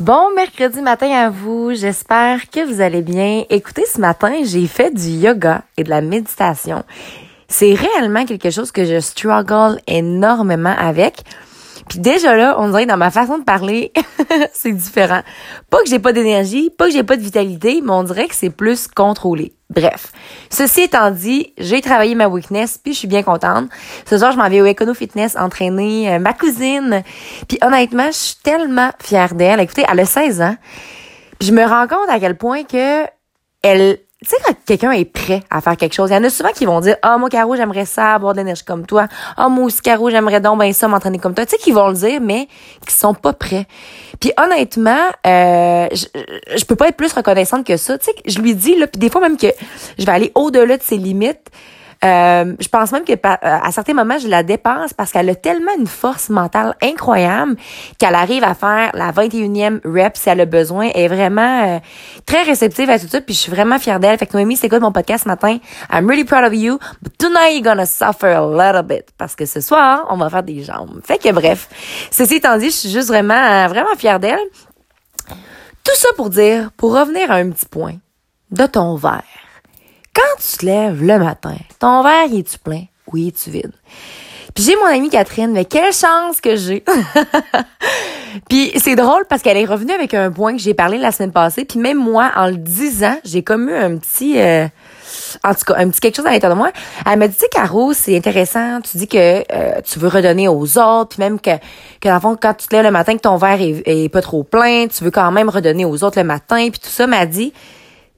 Bon mercredi matin à vous. J'espère que vous allez bien. Écoutez, ce matin, j'ai fait du yoga et de la méditation. C'est réellement quelque chose que je struggle énormément avec. Puis déjà là, on dirait dans ma façon de parler, c'est différent. Pas que j'ai pas d'énergie, pas que j'ai pas de vitalité, mais on dirait que c'est plus contrôlé. Bref. Ceci étant dit, j'ai travaillé ma weakness, puis je suis bien contente. Ce soir, je m'en vais au Econo Fitness entraîner euh, ma cousine. Puis honnêtement, je suis tellement fière d'elle. Écoutez, elle a 16 ans. Puis je me rends compte à quel point que elle tu sais, quand quelqu'un est prêt à faire quelque chose, il y en a souvent qui vont dire, ah, moi, Caro, j'aimerais ça, avoir de l'énergie comme toi. Ah, moi aussi, Caro, j'aimerais donc ben ça, m'entraîner comme toi. Tu sais, qui vont le dire, mais qui sont pas prêts. Puis honnêtement, euh, je, je peux pas être plus reconnaissante que ça. Tu sais, je lui dis, là, puis des fois même que je vais aller au-delà de ses limites. Euh, je pense même que euh, à certains moments, je la dépense parce qu'elle a tellement une force mentale incroyable qu'elle arrive à faire la 21e rep si elle a besoin. Elle est vraiment euh, très réceptive à tout ça, puis je suis vraiment fière d'elle. Fait que Noémie, c'est quoi mon podcast ce matin? I'm really proud of you, but tonight you're gonna suffer a little bit parce que ce soir, on va faire des jambes. Fait que bref, ceci étant dit, je suis juste vraiment, vraiment fière d'elle. Tout ça pour dire, pour revenir à un petit point de ton verre. Quand tu te lèves le matin, ton verre, il est-tu plein? Oui, est-tu vide? Puis j'ai mon amie Catherine, mais quelle chance que j'ai! puis c'est drôle parce qu'elle est revenue avec un point que j'ai parlé la semaine passée. Puis même moi, en le disant, j'ai comme eu un petit... Euh, en tout cas, un petit quelque chose à l'intérieur de moi. Elle m'a dit, tu Caro, c'est intéressant. Tu dis que euh, tu veux redonner aux autres, puis même que, que dans le fond, quand tu te lèves le matin, que ton verre est, est pas trop plein, tu veux quand même redonner aux autres le matin, puis tout ça m'a dit,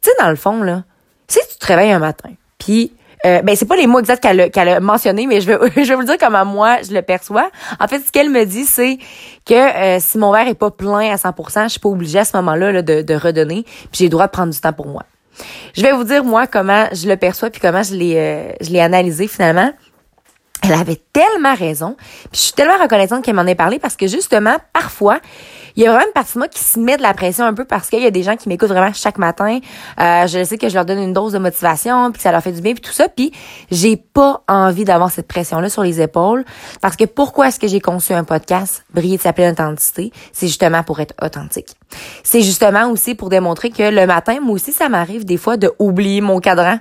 tu sais, dans le fond, là, si tu te réveilles un matin, puis euh, ben c'est pas les mots exacts qu'elle a, a mentionné, mais je vais je vais vous dire comment moi je le perçois. En fait, ce qu'elle me dit, c'est que euh, si mon verre est pas plein à 100%, je suis pas obligée à ce moment-là de, de redonner, puis j'ai le droit de prendre du temps pour moi. Je vais vous dire moi comment je le perçois puis comment je l'ai euh, je l'ai analysé finalement. Elle avait tellement raison. Puis je suis tellement reconnaissante qu'elle m'en ait parlé parce que justement, parfois, il y a vraiment une partie de moi qui se met de la pression un peu parce qu'il y a des gens qui m'écoutent vraiment chaque matin. Euh, je sais que je leur donne une dose de motivation, puis ça leur fait du bien, puis tout ça. Puis j'ai pas envie d'avoir cette pression-là sur les épaules parce que pourquoi est-ce que j'ai conçu un podcast, Briller de sa pleine authenticité? C'est justement pour être authentique. C'est justement aussi pour démontrer que le matin, moi aussi, ça m'arrive des fois de oublier mon cadran.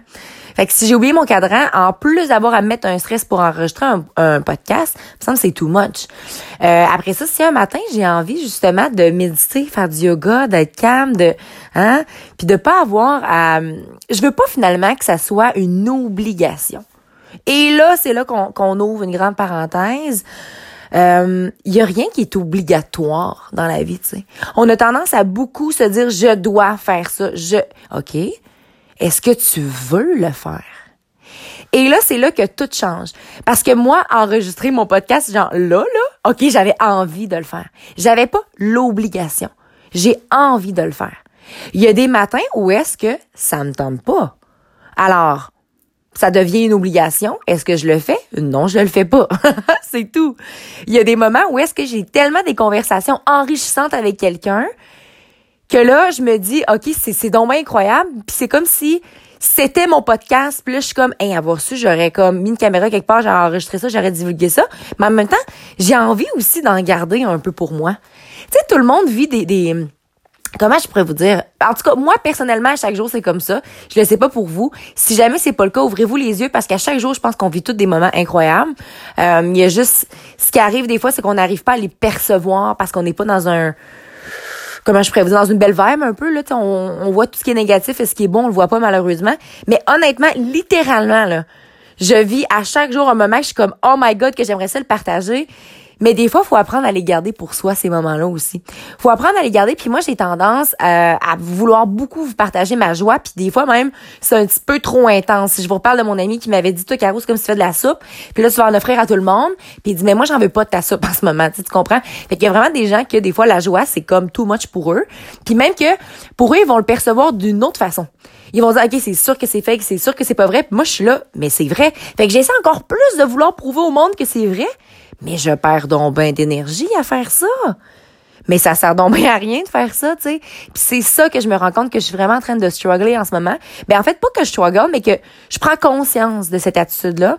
Fait que si j'ai oublié mon cadran, en plus d'avoir à mettre un stress pour enregistrer un, podcast, me c'est too much. Euh, après ça, si un matin j'ai envie justement de méditer, faire du yoga, d'être calme, de hein, puis de pas avoir à, je veux pas finalement que ça soit une obligation. Et là, c'est là qu'on ouvre une grande parenthèse. Il euh, y a rien qui est obligatoire dans la vie, tu sais. On a tendance à beaucoup se dire je dois faire ça, je OK. Est-ce que tu veux le faire? Et là, c'est là que tout change. Parce que moi, enregistrer mon podcast, genre là, là, OK, j'avais envie de le faire. J'avais pas l'obligation. J'ai envie de le faire. Il y a des matins où est-ce que ça me tente pas. Alors, ça devient une obligation. Est-ce que je le fais? Non, je le fais pas. c'est tout. Il y a des moments où est-ce que j'ai tellement des conversations enrichissantes avec quelqu'un que là, je me dis, OK, c'est, c'est donc incroyable. Puis c'est comme si c'était mon podcast. Puis là, je suis comme, hey, avoir su, j'aurais comme mis une caméra quelque part, j'aurais enregistré ça, j'aurais divulgué ça. Mais en même temps, j'ai envie aussi d'en garder un peu pour moi. Tu sais, tout le monde vit des, des Comment je pourrais vous dire? En tout cas, moi, personnellement, chaque jour, c'est comme ça. Je le sais pas pour vous. Si jamais c'est pas le cas, ouvrez-vous les yeux parce qu'à chaque jour, je pense qu'on vit tous des moments incroyables. Euh, il y a juste, ce qui arrive des fois, c'est qu'on n'arrive pas à les percevoir parce qu'on n'est pas dans un, comment je pourrais vous dire, dans une belle vibe un peu, là, on, on voit tout ce qui est négatif et ce qui est bon, on le voit pas malheureusement. Mais honnêtement, littéralement, là, je vis à chaque jour un moment que je suis comme, oh my god, que j'aimerais ça le partager. Mais des fois, faut apprendre à les garder pour soi ces moments-là aussi. Faut apprendre à les garder. Puis moi, j'ai tendance euh, à vouloir beaucoup vous partager ma joie. Puis des fois même, c'est un petit peu trop intense. Si je vous reparle de mon ami qui m'avait dit, toi, Caro, c'est comme si tu fais de la soupe. Puis là, tu vas en offrir à tout le monde. Puis il dit, mais moi, j'en veux pas de ta soupe en ce moment. Tu, tu comprends? Fait qu'il y a vraiment des gens que des fois, la joie, c'est comme too much pour eux. Puis même que pour eux, ils vont le percevoir d'une autre façon. Ils vont dire, OK, c'est sûr que c'est fake, c'est sûr que c'est pas vrai. Puis moi, je suis là, mais c'est vrai. Fait que j'essaie encore plus de vouloir prouver au monde que c'est vrai. Mais je perds donc bien d'énergie à faire ça. Mais ça sert donc bien à rien de faire ça, tu sais. Puis c'est ça que je me rends compte que je suis vraiment en train de struggler en ce moment. Ben en fait, pas que je struggle, mais que je prends conscience de cette attitude-là.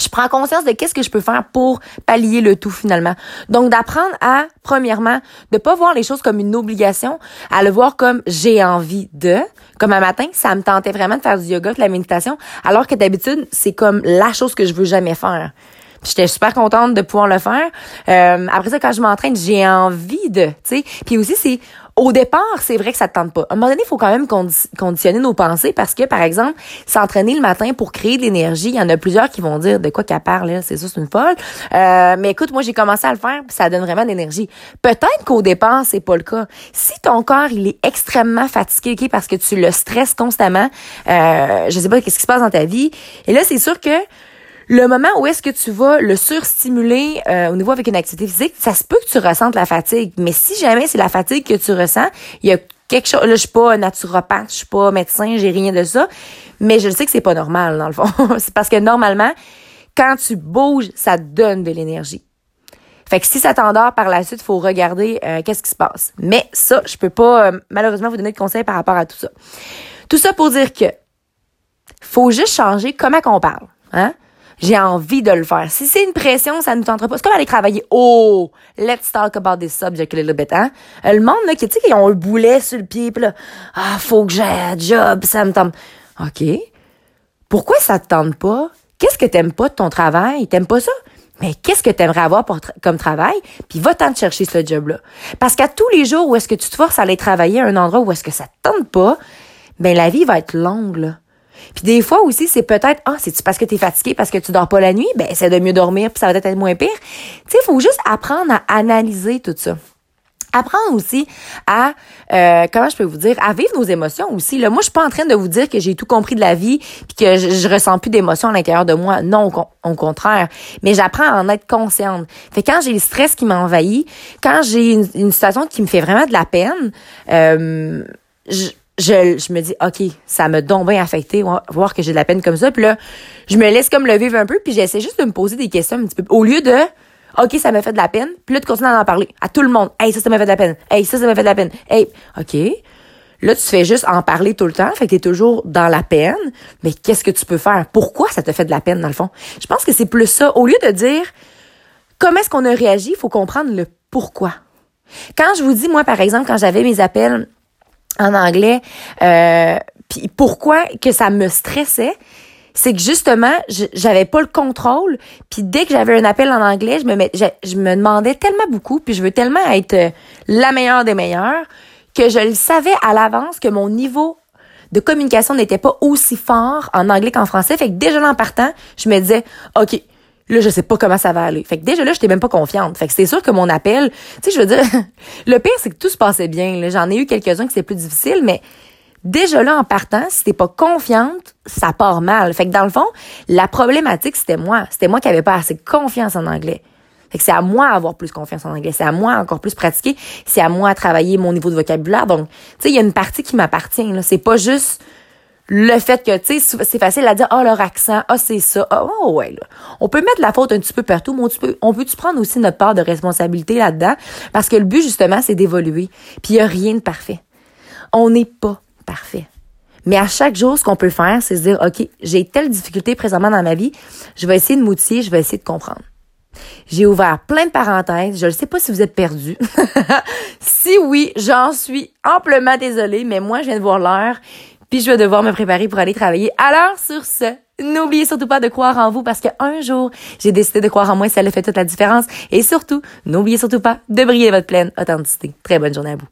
je prends conscience de qu'est-ce que je peux faire pour pallier le tout finalement. Donc d'apprendre à premièrement de pas voir les choses comme une obligation, à le voir comme j'ai envie de. Comme un matin, ça me tentait vraiment de faire du yoga, de la méditation, alors que d'habitude c'est comme la chose que je veux jamais faire. J'étais super contente de pouvoir le faire. Euh, après ça, quand je m'entraîne, j'ai envie de, tu sais. Puis aussi, c'est au départ, c'est vrai que ça te tente pas. À un moment donné, il faut quand même conditionner nos pensées parce que, par exemple, s'entraîner le matin pour créer de l'énergie, il y en a plusieurs qui vont dire de quoi qu'elle parle, c'est ça, une folle. Euh, mais écoute, moi, j'ai commencé à le faire, ça donne vraiment de l'énergie. Peut-être qu'au départ, c'est pas le cas. Si ton corps, il est extrêmement fatigué, parce que tu le stresses constamment, euh, je sais pas qu'est-ce qui se passe dans ta vie, et là, c'est sûr que le moment où est-ce que tu vas le surstimuler euh, au niveau avec une activité physique, ça se peut que tu ressentes la fatigue. Mais si jamais c'est la fatigue que tu ressens, il y a quelque chose. Là, je suis pas naturopathe, je suis pas médecin, j'ai rien de ça. Mais je sais que c'est pas normal, dans le fond. c'est parce que normalement, quand tu bouges, ça donne de l'énergie. Fait que si ça t'endort par la suite, faut regarder euh, qu'est-ce qui se passe. Mais ça, je peux pas euh, malheureusement vous donner de conseils par rapport à tout ça. Tout ça pour dire que faut juste changer comment qu'on parle. Hein? J'ai envie de le faire. Si c'est une pression, ça ne tentera pas. C'est comme aller travailler. Oh, let's talk about this subject a little bit, hein? Le monde, là, qui, tu sais, qui ont un boulet sur le pied, pis là, ah, faut que j'aille un job, ça me tente. OK. Pourquoi ça te tente pas? Qu'est-ce que t'aimes pas de ton travail? T'aimes pas ça? Mais qu'est-ce que t'aimerais avoir pour comme travail? Puis va-t'en te chercher ce job-là. Parce qu'à tous les jours où est-ce que tu te forces à aller travailler à un endroit où est-ce que ça te tente pas, ben la vie va être longue, là. Puis des fois aussi, c'est peut-être, ah, c'est parce que tu es fatigué, parce que tu dors pas la nuit, ben c'est de mieux dormir, puis ça va peut-être être moins pire. Tu sais, faut juste apprendre à analyser tout ça. Apprendre aussi à, euh, comment je peux vous dire, à vivre nos émotions aussi. Là, moi, je suis pas en train de vous dire que j'ai tout compris de la vie puis que je, ressens plus d'émotions à l'intérieur de moi. Non, au, contraire. Mais j'apprends à en être consciente. Fait quand j'ai le stress qui m'envahit, quand j'ai une, une, situation qui me fait vraiment de la peine, euh, je, je, me dis, OK, ça me donne bien affecté, voir que j'ai de la peine comme ça. Puis là, je me laisse comme le vivre un peu, puis j'essaie juste de me poser des questions un petit peu. Au lieu de, OK, ça m'a fait de la peine, puis là, de continuer à en parler à tout le monde. Hey, ça, ça m'a fait de la peine. Hey, ça, ça m'a fait de la peine. Hey, OK. Là, tu fais juste en parler tout le temps, fait que t'es toujours dans la peine. Mais qu'est-ce que tu peux faire? Pourquoi ça te fait de la peine, dans le fond? Je pense que c'est plus ça. Au lieu de dire comment est-ce qu'on a réagi, il faut comprendre le pourquoi. Quand je vous dis, moi, par exemple, quand j'avais mes appels en anglais. Euh, puis pourquoi que ça me stressait, c'est que justement, j'avais pas le contrôle. Puis dès que j'avais un appel en anglais, je me, je, me demandais tellement beaucoup, puis je veux tellement être euh, la meilleure des meilleures, que je le savais à l'avance que mon niveau de communication n'était pas aussi fort en anglais qu'en français. Fait que déjà en partant, je me disais, OK, Là, je sais pas comment ça va aller. Fait que déjà là, j'étais même pas confiante. Fait que c'est sûr que mon appel, tu sais, je veux dire, le pire, c'est que tout se passait bien. J'en ai eu quelques-uns qui c'était plus difficile, mais déjà là, en partant, si t'es pas confiante, ça part mal. Fait que dans le fond, la problématique, c'était moi. C'était moi qui avait pas assez confiance en anglais. Fait que c'est à moi d'avoir plus confiance en anglais. C'est à moi encore plus pratiquer. C'est à moi de travailler mon niveau de vocabulaire. Donc, tu sais, il y a une partie qui m'appartient. C'est pas juste le fait que, tu sais, c'est facile à dire, ah, oh, leur accent, ah, oh, c'est ça, ah, oh, ouais, là. On peut mettre la faute un petit peu partout, mais on peut, on peut-tu prendre aussi notre part de responsabilité là-dedans? Parce que le but, justement, c'est d'évoluer. Puis il n'y a rien de parfait. On n'est pas parfait. Mais à chaque jour, ce qu'on peut faire, c'est se dire, OK, j'ai telle difficulté présentement dans ma vie, je vais essayer de m'outiller, je vais essayer de comprendre. J'ai ouvert plein de parenthèses. Je ne sais pas si vous êtes perdu. si oui, j'en suis amplement désolée, mais moi, je viens de voir l'heure puis je vais devoir me préparer pour aller travailler. Alors, sur ce, n'oubliez surtout pas de croire en vous parce qu'un jour, j'ai décidé de croire en moi ça a fait toute la différence. Et surtout, n'oubliez surtout pas de briller votre pleine authenticité. Très bonne journée à vous.